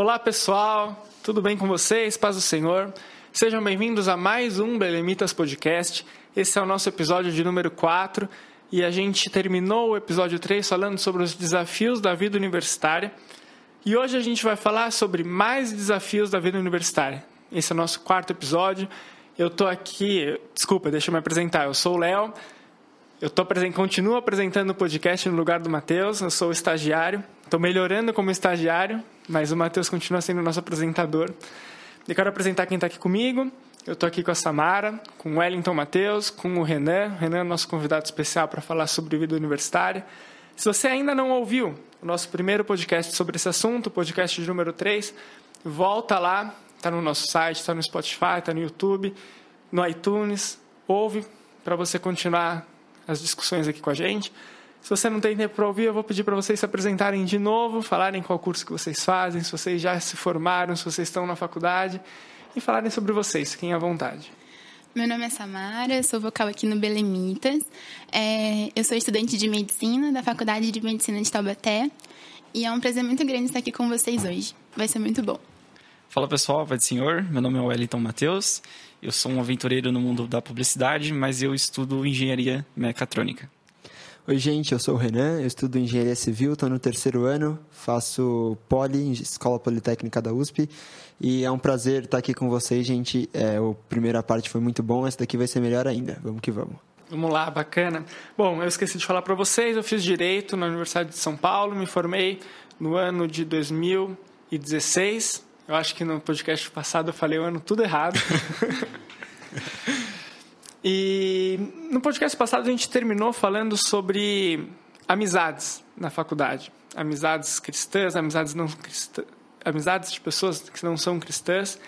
Olá pessoal, tudo bem com vocês? Paz do Senhor. Sejam bem-vindos a mais um Belemitas Podcast. Esse é o nosso episódio de número 4 e a gente terminou o episódio 3 falando sobre os desafios da vida universitária. E hoje a gente vai falar sobre mais desafios da vida universitária. Esse é o nosso quarto episódio. Eu estou aqui, desculpa, deixa eu me apresentar. Eu sou o Léo. Eu tô, continuo apresentando o podcast no lugar do Matheus. Eu sou estagiário. Estou melhorando como estagiário, mas o Matheus continua sendo nosso apresentador. Eu quero apresentar quem está aqui comigo. Eu estou aqui com a Samara, com o Wellington Matheus, com o Renan. O Renan é nosso convidado especial para falar sobre vida universitária. Se você ainda não ouviu o nosso primeiro podcast sobre esse assunto, o podcast número 3, volta lá, está no nosso site, está no Spotify, está no YouTube, no iTunes. Ouve para você continuar as discussões aqui com a gente. Se você não tem tempo para ouvir, eu vou pedir para vocês se apresentarem de novo, falarem qual curso que vocês fazem, se vocês já se formaram, se vocês estão na faculdade e falarem sobre vocês, fiquem à vontade. Meu nome é Samara, eu sou vocal aqui no Belemitas. É, eu sou estudante de medicina da Faculdade de Medicina de Taubaté e é um prazer muito grande estar aqui com vocês hoje. Vai ser muito bom. Fala pessoal, Pai do Senhor, meu nome é Wellington Matheus, eu sou um aventureiro no mundo da publicidade, mas eu estudo engenharia mecatrônica. Oi, gente, eu sou o Renan, eu estudo engenharia civil, estou no terceiro ano, faço Poli, Escola Politécnica da USP, e é um prazer estar aqui com vocês, gente. É, a primeira parte foi muito bom, essa daqui vai ser melhor ainda. Vamos que vamos. Vamos lá, bacana. Bom, eu esqueci de falar para vocês, eu fiz Direito na Universidade de São Paulo, me formei no ano de 2016. Eu acho que no podcast passado eu falei o ano tudo errado. E no podcast passado a gente terminou falando sobre amizades na faculdade. Amizades cristãs, amizades não cristãs, amizades de pessoas que não são cristãs.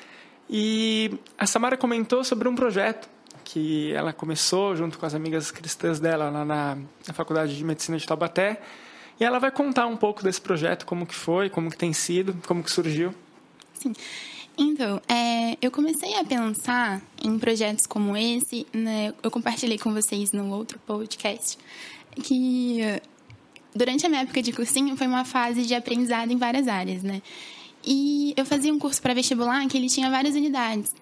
E a Samara comentou sobre um projeto que ela começou junto com as amigas cristãs dela lá na, na Faculdade de Medicina de Taubaté. E ela vai contar um pouco desse projeto, como que foi, como que tem sido, como que surgiu. Sim. Então, é, eu comecei a pensar em projetos como esse, né, eu compartilhei com vocês no outro podcast, que durante a minha época de cursinho foi uma fase de aprendizado em várias áreas, né? E eu fazia um curso para vestibular que ele tinha várias unidades.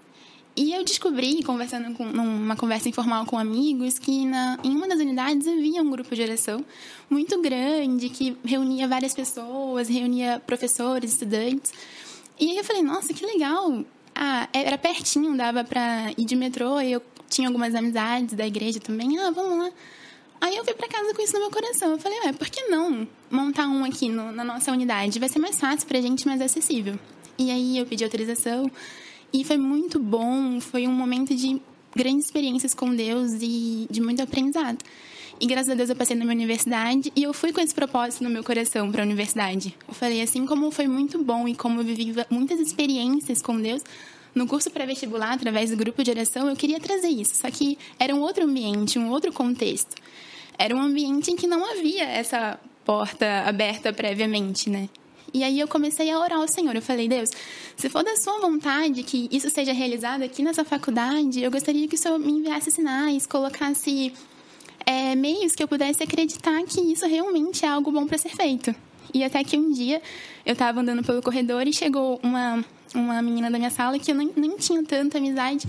E eu descobri, conversando com numa conversa informal com amigos, que na, em uma das unidades havia um grupo de oração muito grande que reunia várias pessoas, reunia professores, estudantes. E aí eu falei, nossa, que legal. Ah, era pertinho, dava pra ir de metrô, e eu tinha algumas amizades da igreja também. Ah, vamos lá. Aí eu fui para casa com isso no meu coração. Eu falei, ué, por que não montar um aqui no, na nossa unidade? Vai ser mais fácil pra gente, mais acessível. E aí eu pedi autorização e foi muito bom. Foi um momento de grandes experiências com Deus e de muito aprendizado. E graças a Deus eu passei na minha universidade e eu fui com esse propósito no meu coração para a universidade. Eu falei assim como foi muito bom e como eu vivi muitas experiências com Deus no curso pré-vestibular, através do grupo de oração, eu queria trazer isso. Só que era um outro ambiente, um outro contexto. Era um ambiente em que não havia essa porta aberta previamente, né? E aí eu comecei a orar ao Senhor. Eu falei, Deus, se for da sua vontade que isso seja realizado aqui nessa faculdade, eu gostaria que o Senhor me enviasse sinais, colocasse é, meios que eu pudesse acreditar que isso realmente é algo bom para ser feito. E até que um dia eu estava andando pelo corredor e chegou uma, uma menina da minha sala que eu nem, nem tinha tanta amizade.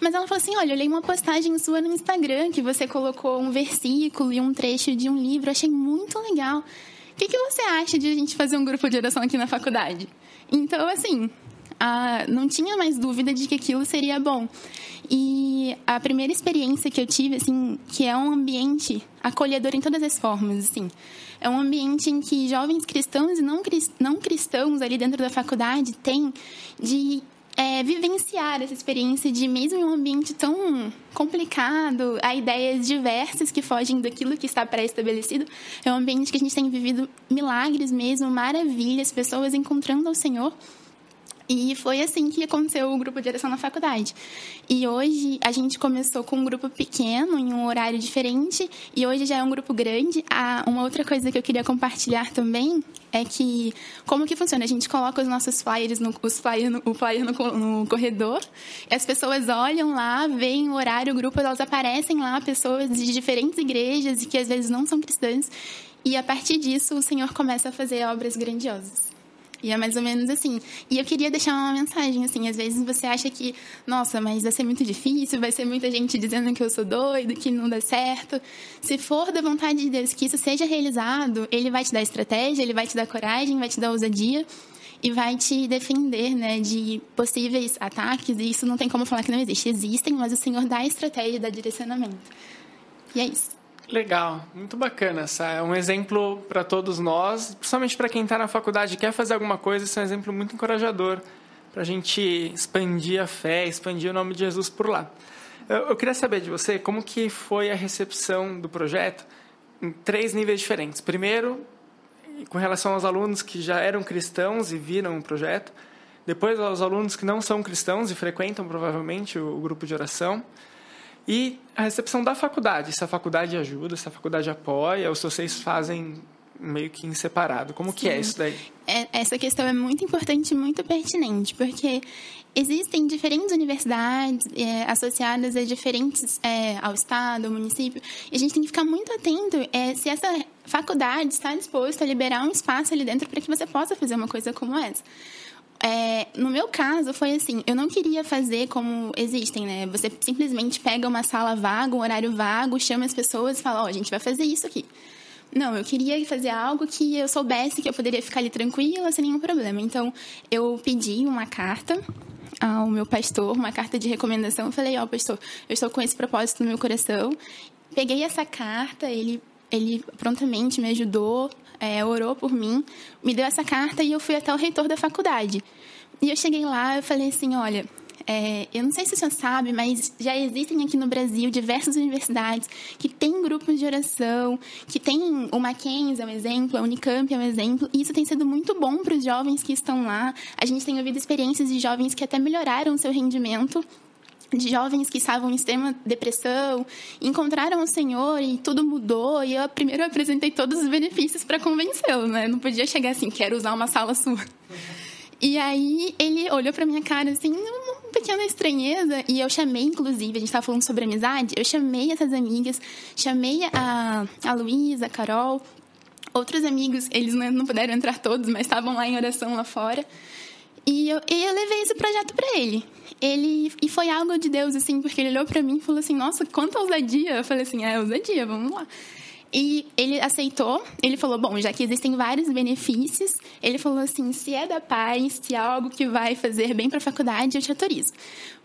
Mas ela falou assim: Olha, eu olhei uma postagem sua no Instagram que você colocou um versículo e um trecho de um livro. Achei muito legal. O que, que você acha de a gente fazer um grupo de oração aqui na faculdade? Então, assim, a, não tinha mais dúvida de que aquilo seria bom. E a primeira experiência que eu tive, assim, que é um ambiente acolhedor em todas as formas, assim. É um ambiente em que jovens cristãos e não, não cristãos ali dentro da faculdade têm de é, vivenciar essa experiência de mesmo em um ambiente tão complicado, há ideias diversas que fogem daquilo que está pré-estabelecido. É um ambiente que a gente tem vivido milagres mesmo, maravilhas, pessoas encontrando ao Senhor. E foi assim que aconteceu o grupo de direção na faculdade. E hoje a gente começou com um grupo pequeno, em um horário diferente, e hoje já é um grupo grande. Ah, uma outra coisa que eu queria compartilhar também é que como que funciona? A gente coloca os nossos flyers, no, os flyer no, o flyer no, no corredor, as pessoas olham lá, veem o horário, o grupo, elas aparecem lá, pessoas de diferentes igrejas e que às vezes não são cristãs. E a partir disso, o Senhor começa a fazer obras grandiosas. E é mais ou menos assim. E eu queria deixar uma mensagem, assim, às vezes você acha que, nossa, mas vai ser muito difícil, vai ser muita gente dizendo que eu sou doido, que não dá certo. Se for da vontade de Deus que isso seja realizado, ele vai te dar estratégia, ele vai te dar coragem, vai te dar ousadia e vai te defender, né, de possíveis ataques. E isso não tem como falar que não existe. Existem, mas o Senhor dá estratégia, dá direcionamento. E é isso. Legal, muito bacana. Essa é um exemplo para todos nós, principalmente para quem está na faculdade e quer fazer alguma coisa. Esse é um exemplo muito encorajador para a gente expandir a fé, expandir o nome de Jesus por lá. Eu, eu queria saber de você como que foi a recepção do projeto em três níveis diferentes. Primeiro, com relação aos alunos que já eram cristãos e viram o projeto. Depois, aos alunos que não são cristãos e frequentam provavelmente o grupo de oração. E a recepção da faculdade, se a faculdade ajuda, se a faculdade apoia, ou se vocês fazem meio que em separado. Como Sim. que é isso daí? É, essa questão é muito importante e muito pertinente, porque existem diferentes universidades é, associadas a diferentes é, ao estado, ao município, e a gente tem que ficar muito atento é, se essa faculdade está disposta a liberar um espaço ali dentro para que você possa fazer uma coisa como essa. É, no meu caso, foi assim: eu não queria fazer como existem, né? Você simplesmente pega uma sala vaga, um horário vago, chama as pessoas e fala: Ó, oh, a gente vai fazer isso aqui. Não, eu queria fazer algo que eu soubesse que eu poderia ficar ali tranquila, sem nenhum problema. Então, eu pedi uma carta ao meu pastor, uma carta de recomendação. Eu falei: Ó, oh, pastor, eu estou com esse propósito no meu coração. Peguei essa carta, ele, ele prontamente me ajudou é, orou por mim, me deu essa carta e eu fui até o reitor da faculdade. E eu cheguei lá, eu falei assim, olha, é, eu não sei se o senhor sabe, mas já existem aqui no Brasil diversas universidades que têm grupos de oração, que tem o Mackenzie é um exemplo, a Unicamp é um exemplo, e isso tem sido muito bom para os jovens que estão lá. A gente tem ouvido experiências de jovens que até melhoraram o seu rendimento de jovens que estavam em extrema depressão, encontraram o Senhor e tudo mudou. E eu primeiro apresentei todos os benefícios para convencê-lo, né? Não podia chegar assim, quero usar uma sala sua. E aí ele olhou para minha cara assim, uma pequena estranheza, e eu chamei, inclusive, a gente estava falando sobre amizade, eu chamei essas amigas, chamei a, a Luísa, a Carol, outros amigos, eles não puderam entrar todos, mas estavam lá em oração lá fora. E eu, e eu levei esse projeto para ele. Ele e foi algo de Deus assim, porque ele olhou para mim e falou assim: "Nossa, quanta ousadia". Eu falei assim: "É ousadia, vamos lá". E ele aceitou. Ele falou: Bom, já que existem vários benefícios, ele falou assim: se é da paz, se é algo que vai fazer bem para a faculdade, eu te autorizo.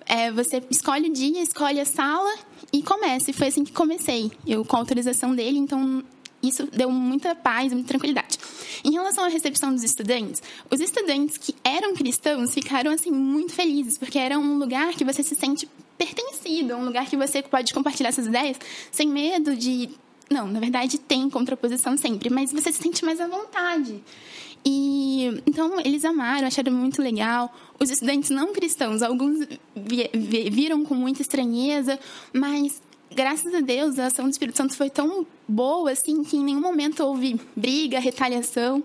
É, você escolhe o dia, escolhe a sala e comece. E foi assim que comecei. Eu com a autorização dele, então isso deu muita paz, muita tranquilidade. Em relação à recepção dos estudantes, os estudantes que eram cristãos ficaram assim muito felizes, porque era um lugar que você se sente pertencido, um lugar que você pode compartilhar suas ideias sem medo de não, na verdade tem contraposição sempre, mas você se sente mais à vontade. E então eles amaram, acharam muito legal. Os estudantes não cristãos, alguns viram com muita estranheza, mas graças a Deus, a ação do Espírito Santo foi tão boa, assim, que em nenhum momento houve briga, retaliação.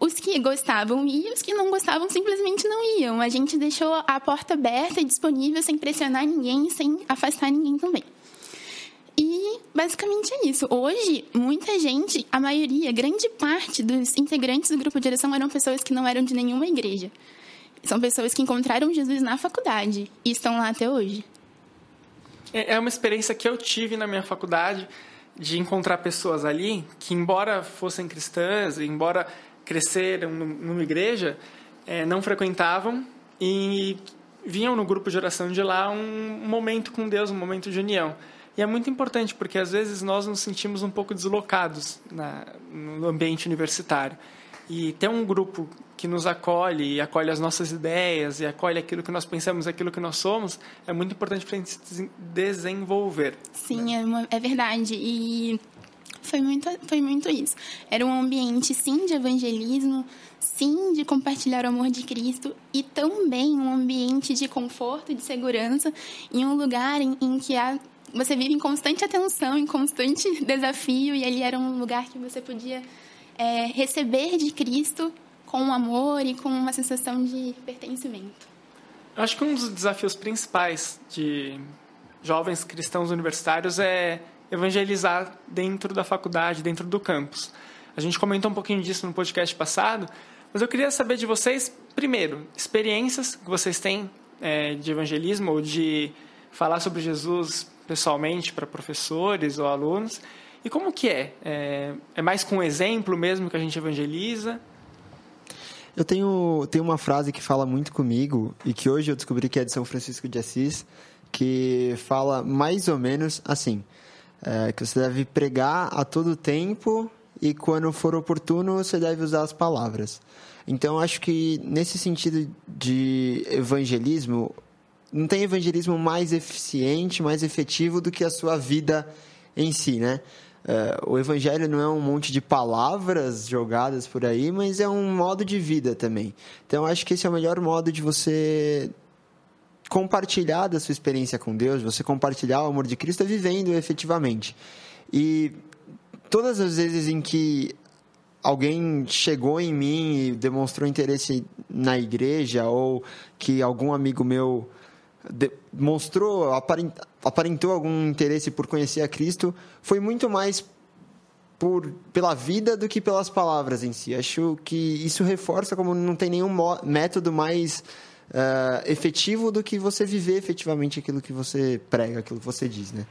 Os que gostavam iam, os que não gostavam simplesmente não iam. A gente deixou a porta aberta e disponível, sem pressionar ninguém, sem afastar ninguém também. E basicamente é isso. Hoje, muita gente, a maioria, grande parte dos integrantes do grupo de direção eram pessoas que não eram de nenhuma igreja. São pessoas que encontraram Jesus na faculdade e estão lá até hoje. É, é uma experiência que eu tive na minha faculdade de encontrar pessoas ali que, embora fossem cristãs, embora cresceram numa igreja, é, não frequentavam e vinham no grupo de oração de lá um momento com Deus, um momento de união. E é muito importante porque às vezes nós nos sentimos um pouco deslocados na, no ambiente universitário. E ter um grupo que nos acolhe e acolhe as nossas ideias e acolhe aquilo que nós pensamos, aquilo que nós somos, é muito importante para a gente se desenvolver. Sim, né? é, uma, é verdade. E foi muito, foi muito isso. Era um ambiente, sim, de evangelismo, sim, de compartilhar o amor de Cristo e também um ambiente de conforto, de segurança, em um lugar em, em que há, você vive em constante atenção, em constante desafio, e ali era um lugar que você podia é, receber de Cristo com amor e com uma sensação de pertencimento. Eu acho que um dos desafios principais de jovens cristãos universitários é evangelizar dentro da faculdade, dentro do campus. A gente comentou um pouquinho disso no podcast passado, Mas eu queria saber de vocês, primeiro, experiências que vocês têm é, de evangelismo ou de falar sobre Jesus pessoalmente para professores ou alunos. E como que é? é? É mais com exemplo mesmo que a gente evangeliza? Eu tenho, tenho uma frase que fala muito comigo e que hoje eu descobri que é de São Francisco de Assis, que fala mais ou menos assim, é, que você deve pregar a todo tempo e quando for oportuno você deve usar as palavras. Então acho que nesse sentido de evangelismo, não tem evangelismo mais eficiente, mais efetivo do que a sua vida em si, né? Uh, o evangelho não é um monte de palavras jogadas por aí, mas é um modo de vida também. Então, acho que esse é o melhor modo de você compartilhar da sua experiência com Deus, você compartilhar o amor de Cristo é vivendo efetivamente. E todas as vezes em que alguém chegou em mim e demonstrou interesse na igreja ou que algum amigo meu mostrou, aparentou algum interesse por conhecer a Cristo, foi muito mais por, pela vida do que pelas palavras em si. Acho que isso reforça como não tem nenhum método mais uh, efetivo do que você viver efetivamente aquilo que você prega, aquilo que você diz, né?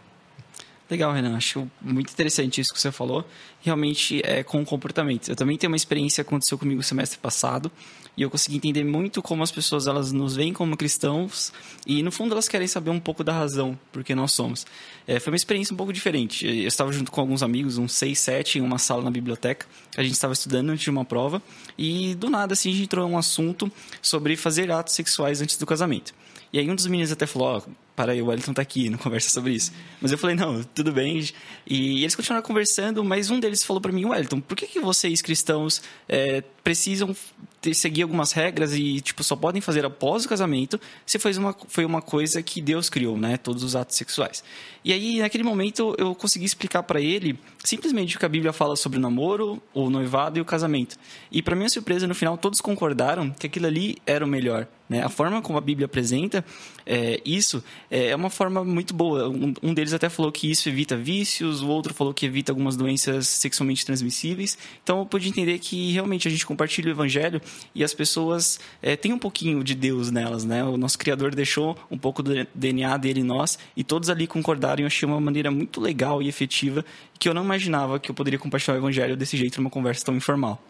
Legal, Renan. Acho muito interessante isso que você falou. Realmente é com comportamento. Eu também tenho uma experiência que aconteceu comigo semestre passado e eu consegui entender muito como as pessoas elas nos veem como cristãos e no fundo elas querem saber um pouco da razão por que nós somos. É, foi uma experiência um pouco diferente. Eu estava junto com alguns amigos, uns seis, sete, em uma sala na biblioteca. A gente estava estudando antes de uma prova e do nada assim a gente entrou em um assunto sobre fazer atos sexuais antes do casamento. E aí um dos meninos até falou, oh, para o Wellington tá aqui, não conversa sobre isso. Mas eu falei, não, tudo bem. E eles continuaram conversando, mas um deles falou para mim, Wellington, por que, que vocês cristãos é, precisam ter, seguir algumas regras e, tipo, só podem fazer após o casamento se foi uma, foi uma coisa que Deus criou, né? Todos os atos sexuais. E aí, naquele momento, eu consegui explicar para ele simplesmente o que a Bíblia fala sobre o namoro, o noivado e o casamento. E, para minha surpresa, no final, todos concordaram que aquilo ali era o melhor. Né? A forma como a Bíblia apresenta é, isso é, é uma forma muito boa. Um, um, deles até falou que isso evita vícios, o outro falou que evita algumas doenças sexualmente transmissíveis. Então, eu pude entender que realmente a gente compartilha o evangelho e as pessoas é, têm um pouquinho de Deus nelas. Né? O nosso Criador deixou um pouco do DNA dele em nós e todos ali concordaram. Eu achei uma maneira muito legal e efetiva que eu não imaginava que eu poderia compartilhar o evangelho desse jeito numa conversa tão informal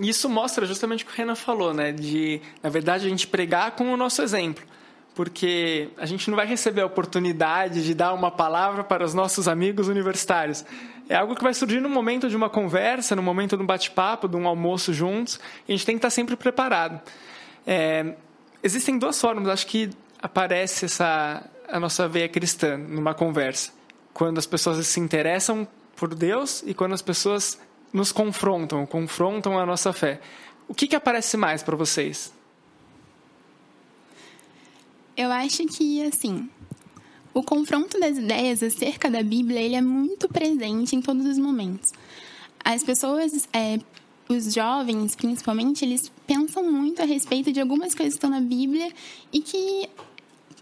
isso mostra justamente o que o Renan falou, né? De, na verdade, a gente pregar com o nosso exemplo. Porque a gente não vai receber a oportunidade de dar uma palavra para os nossos amigos universitários. É algo que vai surgir no momento de uma conversa, no momento de um bate-papo, de um almoço juntos. A gente tem que estar sempre preparado. É, existem duas formas, acho que aparece essa a nossa veia cristã numa conversa. Quando as pessoas se interessam por Deus e quando as pessoas nos confrontam, confrontam a nossa fé. O que, que aparece mais para vocês? Eu acho que, assim, o confronto das ideias acerca da Bíblia ele é muito presente em todos os momentos. As pessoas, é, os jovens principalmente, eles pensam muito a respeito de algumas coisas que estão na Bíblia e que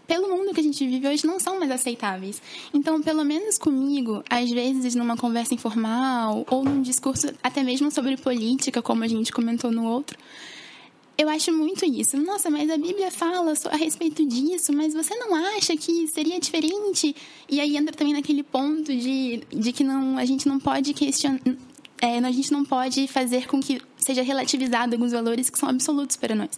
pelo mundo que a gente vive hoje, não são mais aceitáveis. Então, pelo menos comigo, às vezes numa conversa informal ou num discurso até mesmo sobre política, como a gente comentou no outro, eu acho muito isso. Nossa, mas a Bíblia fala a respeito disso, mas você não acha que seria diferente? E aí entra também naquele ponto de, de que não, a gente não pode questionar é, a gente não pode fazer com que seja relativizado alguns valores que são absolutos para nós.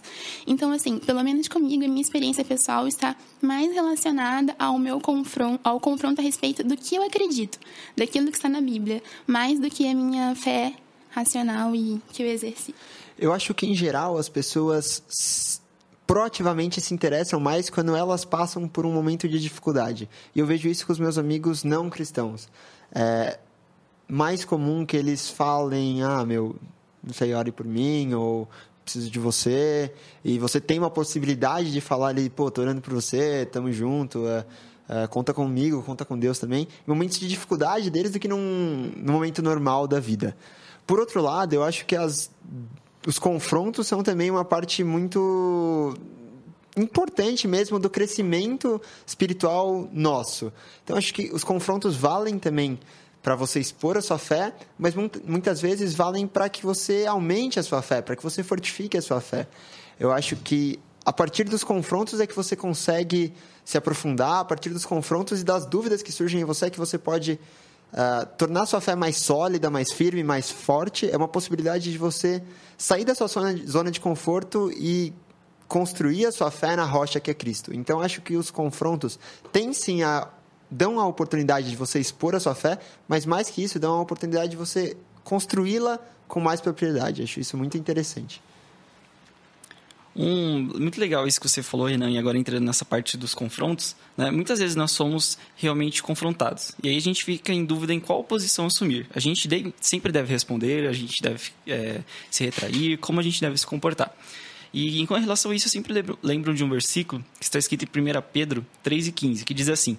Então, assim, pelo menos comigo, a minha experiência pessoal está mais relacionada ao meu confronto, ao confronto a respeito do que eu acredito, daquilo que está na Bíblia, mais do que a minha fé racional e que eu exerci. Eu acho que, em geral, as pessoas proativamente se interessam mais quando elas passam por um momento de dificuldade. E eu vejo isso com os meus amigos não cristãos. É, mais comum que eles falem, ah, meu, não sei, ore por mim, ou preciso de você, e você tem uma possibilidade de falar ali, pô, tô orando por você, tamo junto, é, é, conta comigo, conta com Deus também, momentos de dificuldade deles do que num, num momento normal da vida. Por outro lado, eu acho que as, os confrontos são também uma parte muito importante mesmo do crescimento espiritual nosso. Então, acho que os confrontos valem também para você expor a sua fé, mas muitas vezes valem para que você aumente a sua fé, para que você fortifique a sua fé. Eu acho que a partir dos confrontos é que você consegue se aprofundar, a partir dos confrontos e das dúvidas que surgem em você é que você pode uh, tornar sua fé mais sólida, mais firme, mais forte. É uma possibilidade de você sair da sua zona de conforto e construir a sua fé na rocha que é Cristo. Então, acho que os confrontos têm sim a dão a oportunidade de você expor a sua fé, mas mais que isso, dão a oportunidade de você construí-la com mais propriedade. Acho isso muito interessante. Um, muito legal isso que você falou, Renan, e agora entrando nessa parte dos confrontos, né? muitas vezes nós somos realmente confrontados. E aí a gente fica em dúvida em qual posição assumir. A gente sempre deve responder, a gente deve é, se retrair, como a gente deve se comportar. E em relação a isso, eu sempre lembro, lembro de um versículo que está escrito em 1 Pedro 3 e 15, que diz assim: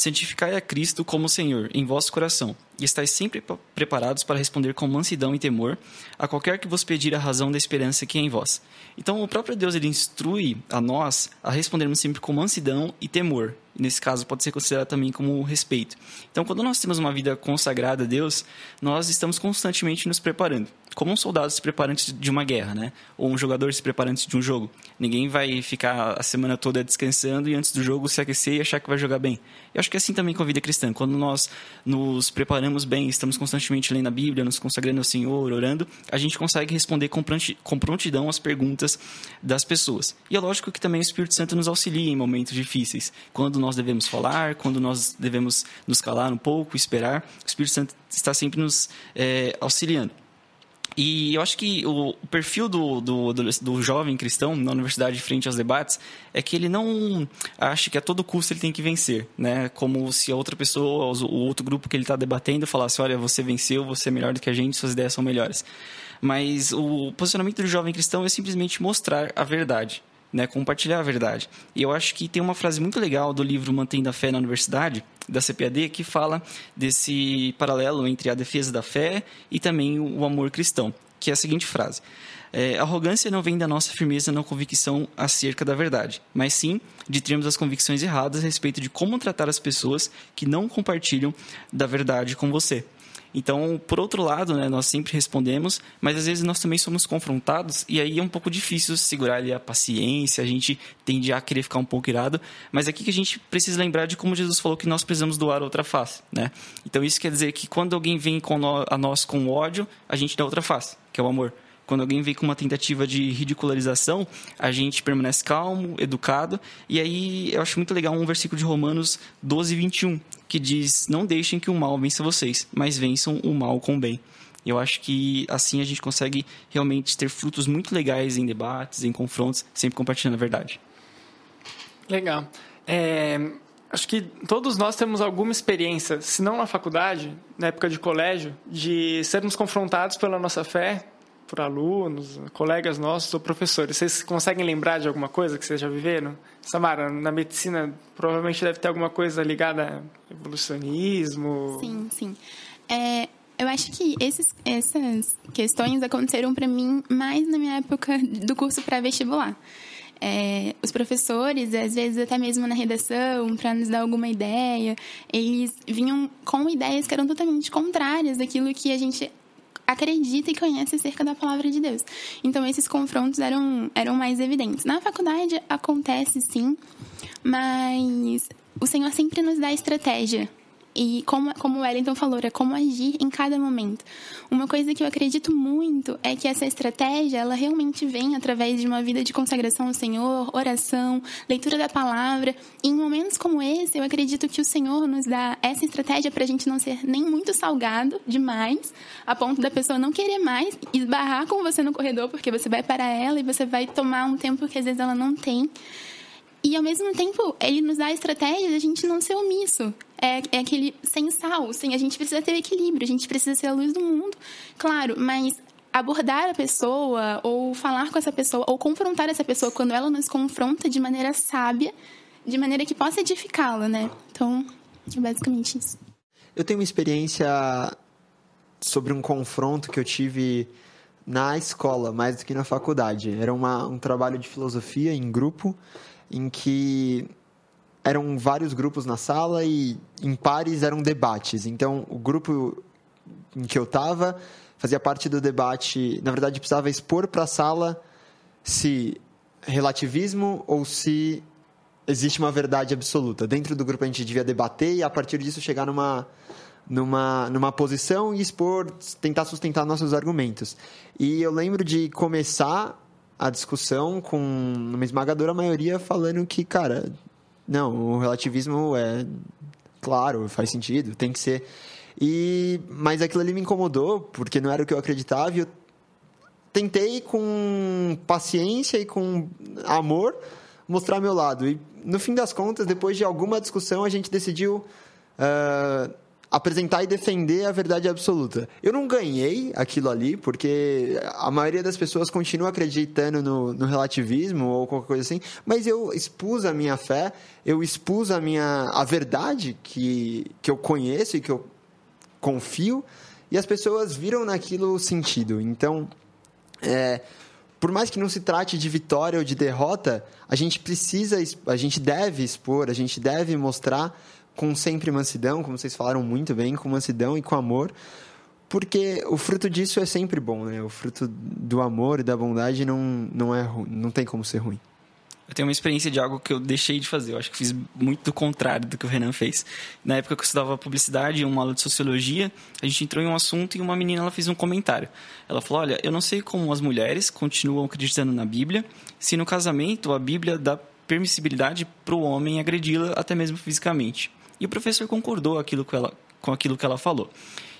Santificai a Cristo como Senhor em vosso coração, e estáis sempre preparados para responder com mansidão e temor a qualquer que vos pedir a razão da esperança que é em vós. Então, o próprio Deus ele instrui a nós a respondermos sempre com mansidão e temor. Nesse caso, pode ser considerado também como respeito. Então, quando nós temos uma vida consagrada a Deus, nós estamos constantemente nos preparando como um soldado se prepara antes de uma guerra, né? Ou um jogador se prepara antes de um jogo. Ninguém vai ficar a semana toda descansando e antes do jogo se aquecer e achar que vai jogar bem. Eu acho que é assim também com a vida cristã. Quando nós nos preparamos bem, estamos constantemente lendo a Bíblia, nos consagrando ao Senhor, orando, a gente consegue responder com prontidão as perguntas das pessoas. E é lógico que também o Espírito Santo nos auxilia em momentos difíceis. Quando nós devemos falar, quando nós devemos nos calar um pouco, esperar, o Espírito Santo está sempre nos é, auxiliando. E eu acho que o, o perfil do, do, do, do, jovem cristão na universidade frente aos debates é que ele não acha que a todo custo ele tem que vencer, né? Como se a outra pessoa, o outro grupo que ele está debatendo, falasse: olha, você venceu, você é melhor do que a gente, suas ideias são melhores. Mas o posicionamento do jovem cristão é simplesmente mostrar a verdade né, compartilhar a verdade. E eu acho que tem uma frase muito legal do livro Mantendo a Fé na Universidade, da CPAD, que fala desse paralelo entre a defesa da fé e também o amor cristão, que é a seguinte frase. É, arrogância não vem da nossa firmeza na convicção acerca da verdade, mas sim de termos as convicções erradas a respeito de como tratar as pessoas que não compartilham da verdade com você. Então, por outro lado, né, nós sempre respondemos, mas às vezes nós também somos confrontados e aí é um pouco difícil segurar ali a paciência, a gente tende a querer ficar um pouco irado, mas é aqui que a gente precisa lembrar de como Jesus falou que nós precisamos doar outra face, né? Então isso quer dizer que quando alguém vem a nós com ódio, a gente dá outra face, que é o amor. Quando alguém vem com uma tentativa de ridicularização, a gente permanece calmo, educado. E aí eu acho muito legal um versículo de Romanos 12, 21, que diz: Não deixem que o mal vença vocês, mas vençam o mal com o bem. Eu acho que assim a gente consegue realmente ter frutos muito legais em debates, em confrontos, sempre compartilhando a verdade. Legal. É, acho que todos nós temos alguma experiência, se não na faculdade, na época de colégio, de sermos confrontados pela nossa fé por alunos, colegas nossos ou professores. Vocês conseguem lembrar de alguma coisa que vocês já viveram? Samara, na medicina provavelmente deve ter alguma coisa ligada a evolucionismo. Sim, sim. É, eu acho que esses, essas questões aconteceram para mim mais na minha época do curso pré-vestibular. É, os professores, às vezes até mesmo na redação, para nos dar alguma ideia, eles vinham com ideias que eram totalmente contrárias daquilo que a gente acredita e conhece acerca da palavra de Deus. Então, esses confrontos eram, eram mais evidentes. Na faculdade acontece sim, mas o Senhor sempre nos dá estratégia e como, como o Wellington falou, é como agir em cada momento. Uma coisa que eu acredito muito é que essa estratégia, ela realmente vem através de uma vida de consagração ao Senhor, oração, leitura da palavra. E em momentos como esse, eu acredito que o Senhor nos dá essa estratégia para a gente não ser nem muito salgado demais, a ponto da pessoa não querer mais esbarrar com você no corredor, porque você vai para ela e você vai tomar um tempo que às vezes ela não tem. E ao mesmo tempo, ele nos dá a estratégia a gente não ser omisso. É, é aquele sem sal, sem, a gente precisa ter equilíbrio, a gente precisa ser a luz do mundo, claro, mas abordar a pessoa, ou falar com essa pessoa, ou confrontar essa pessoa quando ela nos confronta de maneira sábia, de maneira que possa edificá-la, né? Então, é basicamente isso. Eu tenho uma experiência sobre um confronto que eu tive na escola, mais do que na faculdade. Era uma, um trabalho de filosofia em grupo em que eram vários grupos na sala e em pares eram debates. Então, o grupo em que eu estava fazia parte do debate, na verdade, precisava expor para a sala se relativismo ou se existe uma verdade absoluta. Dentro do grupo a gente devia debater e a partir disso chegar numa numa, numa posição e expor, tentar sustentar nossos argumentos. E eu lembro de começar a discussão com uma esmagadora maioria falando que, cara, não, o relativismo é claro, faz sentido, tem que ser. E mas aquilo ali me incomodou, porque não era o que eu acreditava e eu tentei com paciência e com amor mostrar meu lado. E no fim das contas, depois de alguma discussão, a gente decidiu uh, apresentar e defender a verdade absoluta. Eu não ganhei aquilo ali, porque a maioria das pessoas continua acreditando no, no, relativismo ou qualquer coisa assim, mas eu expus a minha fé, eu expus a minha a verdade que, que eu conheço e que eu confio, e as pessoas viram naquilo sentido. Então, é, por mais que não se trate de vitória ou de derrota, a gente precisa, a gente deve expor, a gente deve mostrar com sempre mansidão, como vocês falaram muito bem, com mansidão e com amor, porque o fruto disso é sempre bom, né? O fruto do amor e da bondade não, não, é, não tem como ser ruim. Eu tenho uma experiência de algo que eu deixei de fazer. Eu acho que fiz muito do contrário do que o Renan fez. Na época que eu estudava publicidade, uma aula de sociologia, a gente entrou em um assunto e uma menina ela fez um comentário. Ela falou: Olha, eu não sei como as mulheres continuam acreditando na Bíblia, se no casamento a Bíblia dá permissibilidade para o homem agredi-la até mesmo fisicamente. E o professor concordou aquilo com, ela, com aquilo que ela falou.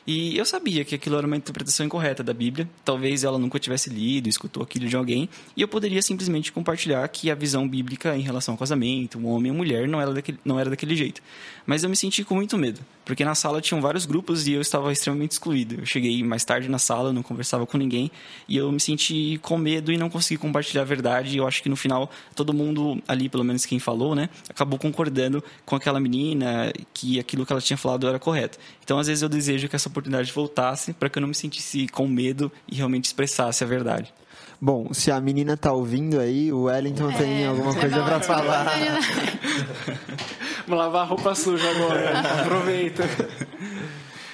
E eu sabia que aquilo era uma interpretação incorreta da Bíblia. Talvez ela nunca tivesse lido, escutou aquilo de alguém. E eu poderia simplesmente compartilhar que a visão bíblica em relação ao casamento, o homem e a mulher, não era daquele, não era daquele jeito. Mas eu me senti com muito medo, porque na sala tinham vários grupos e eu estava extremamente excluído. Eu cheguei mais tarde na sala, não conversava com ninguém e eu me senti com medo e não consegui compartilhar a verdade. E eu acho que no final todo mundo ali, pelo menos quem falou, né, acabou concordando com aquela menina que aquilo que ela tinha falado era correto. Então, às vezes eu desejo que essa oportunidade voltasse para que eu não me sentisse com medo e realmente expressasse a verdade. Bom, se a menina tá ouvindo aí, o Wellington é, tem alguma coisa para falar. Vamos lavar a roupa suja agora. Aproveita.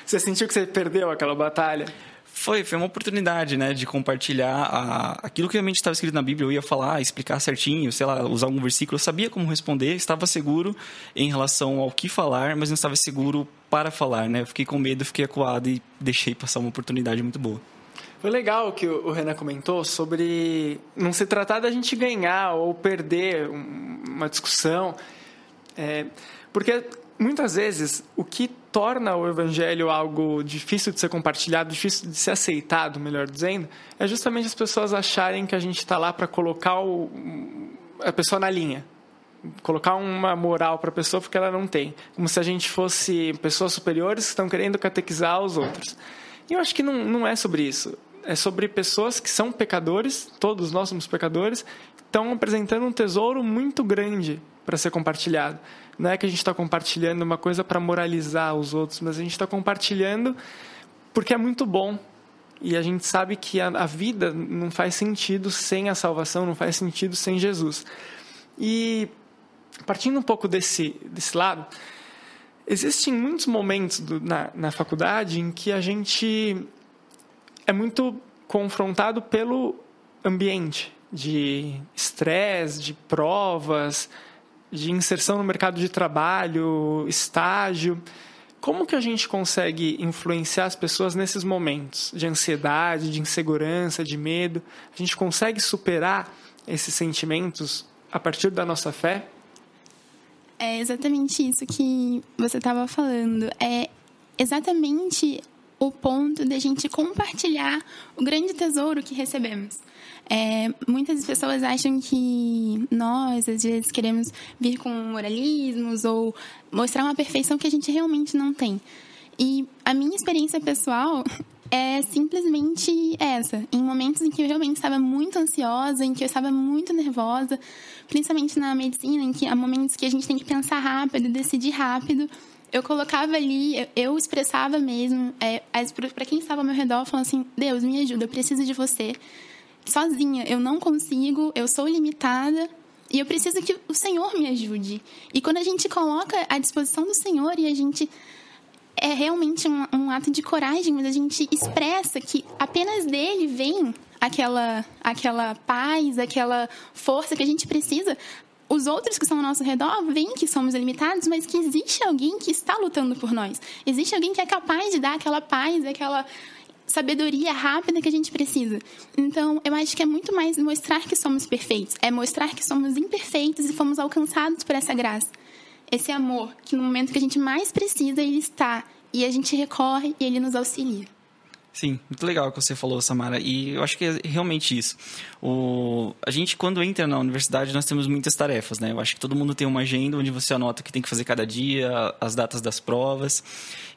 Você sentiu que você perdeu aquela batalha? Foi, foi uma oportunidade, né, de compartilhar a, aquilo que realmente estava escrito na Bíblia. Eu ia falar, explicar certinho, sei lá, usar algum versículo. Eu sabia como responder, estava seguro em relação ao que falar, mas não estava seguro para falar, né? Eu fiquei com medo, fiquei acuado e deixei passar uma oportunidade muito boa. Foi legal o que o Renan comentou sobre não se tratar da gente ganhar ou perder uma discussão. É, porque muitas vezes o que torna o evangelho algo difícil de ser compartilhado, difícil de ser aceitado, melhor dizendo, é justamente as pessoas acharem que a gente está lá para colocar o, a pessoa na linha. Colocar uma moral para a pessoa porque ela não tem. Como se a gente fosse pessoas superiores que estão querendo catequizar os outros. E eu acho que não, não é sobre isso é sobre pessoas que são pecadores, todos nós somos pecadores, estão apresentando um tesouro muito grande para ser compartilhado. Não é que a gente está compartilhando uma coisa para moralizar os outros, mas a gente está compartilhando porque é muito bom. E a gente sabe que a, a vida não faz sentido sem a salvação, não faz sentido sem Jesus. E partindo um pouco desse, desse lado, existem muitos momentos do, na, na faculdade em que a gente é muito confrontado pelo ambiente de estresse, de provas, de inserção no mercado de trabalho, estágio. Como que a gente consegue influenciar as pessoas nesses momentos de ansiedade, de insegurança, de medo? A gente consegue superar esses sentimentos a partir da nossa fé? É exatamente isso que você estava falando. É exatamente o ponto de a gente compartilhar o grande tesouro que recebemos. É, muitas pessoas acham que nós, às vezes, queremos vir com moralismos ou mostrar uma perfeição que a gente realmente não tem. E a minha experiência pessoal é simplesmente essa. Em momentos em que eu realmente estava muito ansiosa, em que eu estava muito nervosa, principalmente na medicina, em que há momentos que a gente tem que pensar rápido, decidir rápido eu colocava ali, eu expressava mesmo, é, para quem estava ao meu redor, falando assim: Deus, me ajuda, eu preciso de você. Sozinha, eu não consigo, eu sou limitada, E eu preciso que o Senhor me ajude. E quando a gente coloca à disposição do Senhor e a gente é realmente um, um, ato de coragem, mas a gente expressa que apenas dele vem aquela, aquela paz, aquela força que a gente precisa. Os outros que estão ao nosso redor veem que somos limitados, mas que existe alguém que está lutando por nós. Existe alguém que é capaz de dar aquela paz, aquela sabedoria rápida que a gente precisa. Então, eu acho que é muito mais mostrar que somos perfeitos, é mostrar que somos imperfeitos e fomos alcançados por essa graça esse amor que no momento que a gente mais precisa, ele está. E a gente recorre e ele nos auxilia. Sim, muito legal que você falou, Samara. E eu acho que é realmente isso. O... A gente, quando entra na universidade, nós temos muitas tarefas, né? Eu acho que todo mundo tem uma agenda onde você anota o que tem que fazer cada dia, as datas das provas.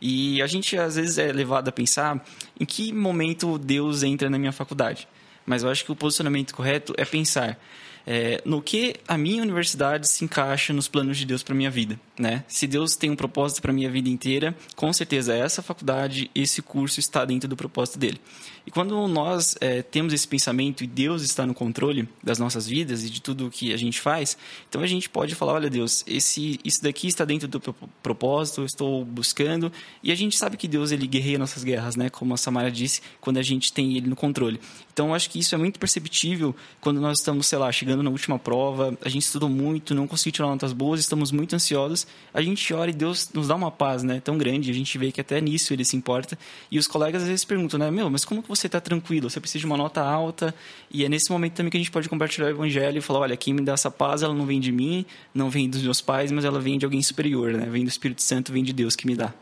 E a gente, às vezes, é levado a pensar em que momento Deus entra na minha faculdade. Mas eu acho que o posicionamento correto é pensar é, no que a minha universidade se encaixa nos planos de Deus para minha vida, né? Se Deus tem um propósito para minha vida inteira, com certeza essa faculdade, esse curso está dentro do propósito dele. E quando nós é, temos esse pensamento e Deus está no controle das nossas vidas e de tudo o que a gente faz, então a gente pode falar, olha Deus, esse, isso daqui está dentro do propósito, estou buscando, e a gente sabe que Deus ele guerreia nossas guerras, né? Como a Samara disse, quando a gente tem ele no controle. Então acho que isso é muito perceptível quando nós estamos, sei lá, chegando na última prova, a gente estudou muito, não conseguiu tirar notas boas, estamos muito ansiosos, a gente ora e Deus nos dá uma paz, né? Tão grande, a gente vê que até nisso ele se importa. E os colegas às vezes perguntam, né? Meu, mas como que você está tranquilo? Você precisa de uma nota alta? E é nesse momento também que a gente pode compartilhar o evangelho e falar, olha, quem me dá essa paz, ela não vem de mim, não vem dos meus pais, mas ela vem de alguém superior, né? Vem do Espírito Santo, vem de Deus que me dá.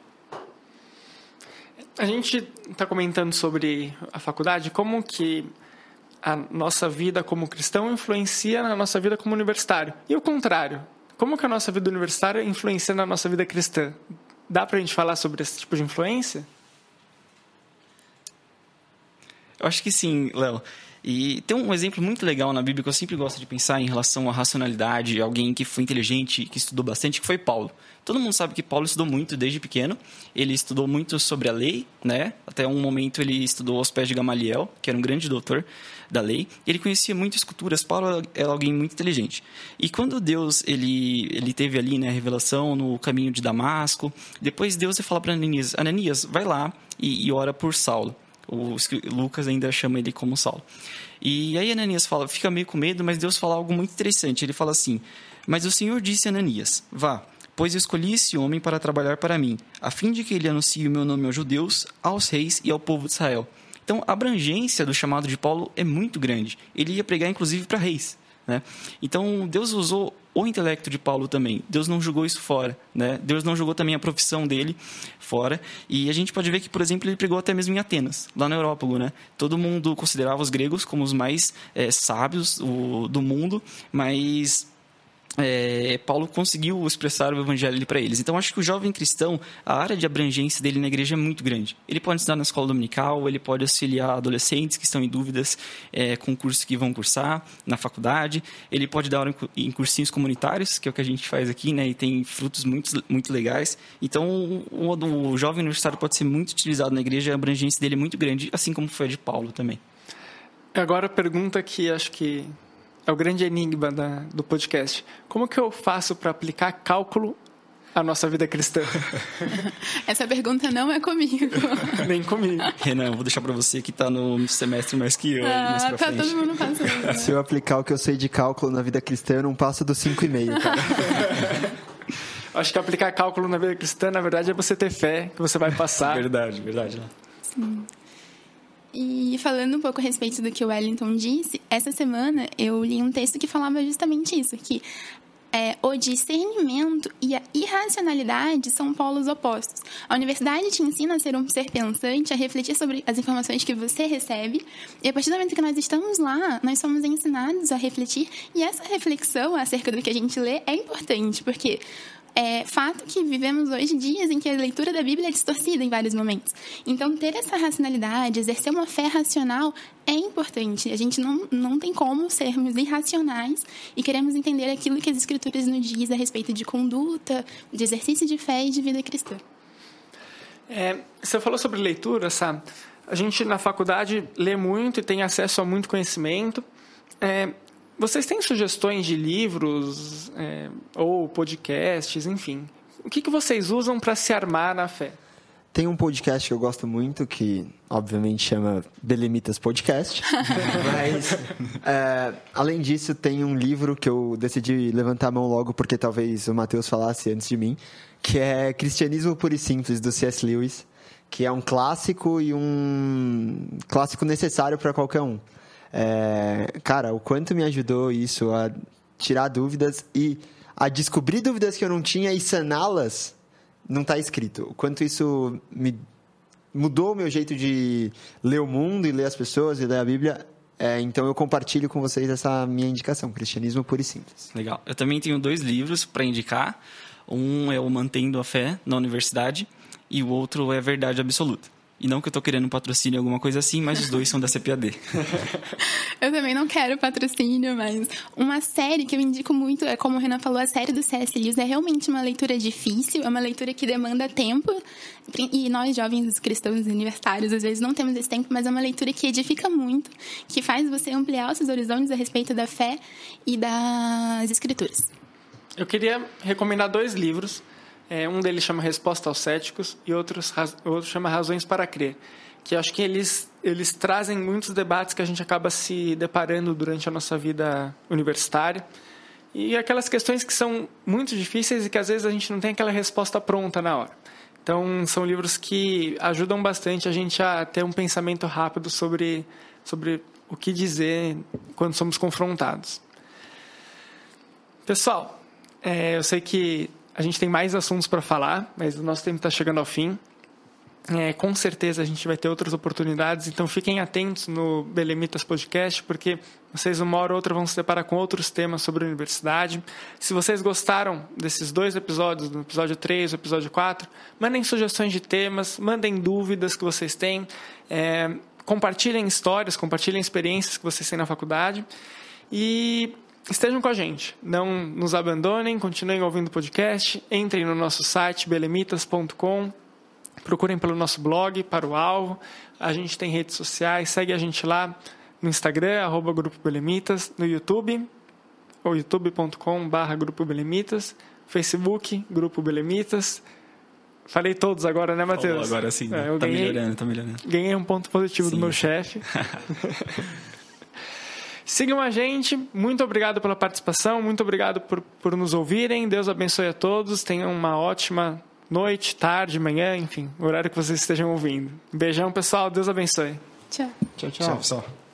A gente está comentando sobre a faculdade, como que a nossa vida como cristão influencia na nossa vida como universitário. E o contrário, como que a nossa vida universitária influencia na nossa vida cristã? Dá para a gente falar sobre esse tipo de influência? Eu acho que sim, Léo. E tem um exemplo muito legal na Bíblia que eu sempre gosto de pensar em relação à racionalidade, alguém que foi inteligente, que estudou bastante, que foi Paulo. Todo mundo sabe que Paulo estudou muito desde pequeno. Ele estudou muito sobre a lei, né? Até um momento ele estudou aos pés de Gamaliel, que era um grande doutor da lei. Ele conhecia muitas culturas. Paulo era alguém muito inteligente. E quando Deus ele ele teve ali, né, a revelação no caminho de Damasco, depois Deus fala para Ananias: Ananias, vai lá e, e ora por Saulo. O Lucas ainda chama ele como Saulo. E aí Ananias fala, fica meio com medo, mas Deus fala algo muito interessante. Ele fala assim: Mas o Senhor disse a Ananias: Vá, pois escolhi esse homem para trabalhar para mim, a fim de que ele anuncie o meu nome aos judeus, aos reis e ao povo de Israel. Então, a abrangência do chamado de Paulo é muito grande. Ele ia pregar, inclusive, para reis. Né? Então, Deus usou o intelecto de Paulo também. Deus não jogou isso fora. Né? Deus não jogou também a profissão dele fora. E a gente pode ver que, por exemplo, ele pregou até mesmo em Atenas, lá no Európago. Né? Todo mundo considerava os gregos como os mais é, sábios o, do mundo, mas é, Paulo conseguiu expressar o evangelho para eles. Então, acho que o jovem cristão, a área de abrangência dele na igreja é muito grande. Ele pode estudar na escola dominical, ele pode auxiliar adolescentes que estão em dúvidas é, com cursos que vão cursar na faculdade, ele pode dar aula em cursinhos comunitários, que é o que a gente faz aqui, né, e tem frutos muito, muito legais. Então, o, o jovem universitário pode ser muito utilizado na igreja, a abrangência dele é muito grande, assim como foi a de Paulo também. Agora, a pergunta que acho que é o grande enigma da, do podcast. Como que eu faço para aplicar cálculo à nossa vida cristã? Essa pergunta não é comigo. Nem comigo. Renan, vou deixar para você que está no semestre mais que eu. Ah, mais tá frente. todo mundo passando. Né? Se eu aplicar o que eu sei de cálculo na vida cristã, eu não passo dos 5,5, cara. Acho que aplicar cálculo na vida cristã, na verdade, é você ter fé que você vai passar. verdade, verdade. Sim. E falando um pouco a respeito do que o Wellington disse, essa semana eu li um texto que falava justamente isso, que é, o discernimento e a irracionalidade são polos opostos. A universidade te ensina a ser um ser pensante, a refletir sobre as informações que você recebe, e a partir do momento que nós estamos lá, nós somos ensinados a refletir, e essa reflexão acerca do que a gente lê é importante, porque é fato que vivemos hoje dias em que a leitura da Bíblia é distorcida em vários momentos. Então, ter essa racionalidade, exercer uma fé racional é importante. A gente não, não tem como sermos irracionais e queremos entender aquilo que as Escrituras nos diz a respeito de conduta, de exercício de fé e de vida cristã. É, você falou sobre leitura, sabe? A gente na faculdade lê muito e tem acesso a muito conhecimento. É, vocês têm sugestões de livros é, ou podcasts, enfim? O que, que vocês usam para se armar na fé? Tem um podcast que eu gosto muito, que obviamente chama Belemitas Podcast. Mas, é, além disso, tem um livro que eu decidi levantar a mão logo, porque talvez o Matheus falasse antes de mim, que é Cristianismo Puro e Simples, do C.S. Lewis, que é um clássico e um clássico necessário para qualquer um. É, cara, o quanto me ajudou isso a tirar dúvidas e a descobrir dúvidas que eu não tinha e saná-las não está escrito. O quanto isso me mudou o meu jeito de ler o mundo e ler as pessoas e ler a Bíblia. É, então eu compartilho com vocês essa minha indicação, Cristianismo Puro e Simples. Legal. Eu também tenho dois livros para indicar. Um é o Mantendo a Fé na Universidade e o outro é Verdade Absoluta. E não que eu tô querendo patrocínio alguma coisa assim, mas os dois são da CPAD. eu também não quero patrocínio, mas uma série que eu indico muito, é como o Renan falou, a série do C.S. Lewis é realmente uma leitura difícil, é uma leitura que demanda tempo. E nós, jovens cristãos universitários, às vezes não temos esse tempo, mas é uma leitura que edifica muito, que faz você ampliar os seus horizontes a respeito da fé e das escrituras. Eu queria recomendar dois livros é, um deles chama Resposta aos Céticos e outros, outro chama Razões para Crer. Que acho que eles, eles trazem muitos debates que a gente acaba se deparando durante a nossa vida universitária. E aquelas questões que são muito difíceis e que às vezes a gente não tem aquela resposta pronta na hora. Então, são livros que ajudam bastante a gente a ter um pensamento rápido sobre, sobre o que dizer quando somos confrontados. Pessoal, é, eu sei que a gente tem mais assuntos para falar, mas o nosso tempo está chegando ao fim. É, com certeza a gente vai ter outras oportunidades, então fiquem atentos no Belemitas Podcast, porque vocês uma hora ou outra vão se deparar com outros temas sobre a universidade. Se vocês gostaram desses dois episódios, do episódio 3 e do episódio 4, mandem sugestões de temas, mandem dúvidas que vocês têm, é, compartilhem histórias, compartilhem experiências que vocês têm na faculdade. E estejam com a gente. Não nos abandonem, continuem ouvindo o podcast. Entrem no nosso site belemitas.com. Procurem pelo nosso blog, para o alvo. A gente tem redes sociais, segue a gente lá no Instagram, arroba Grupo Belemitas, no YouTube, ou youtube.com.br Grupo Belemitas, Facebook, Grupo Belemitas. Falei todos agora, né, Matheus? agora sim. Né? É, tá ganhei, melhorando, tá melhorando. Ganhei um ponto positivo sim. do meu chefe. Sigam a gente. Muito obrigado pela participação. Muito obrigado por, por nos ouvirem. Deus abençoe a todos. Tenham uma ótima noite, tarde, manhã, enfim, o horário que vocês estejam ouvindo. Beijão, pessoal. Deus abençoe. Tchau. Tchau, tchau. Tchau, pessoal.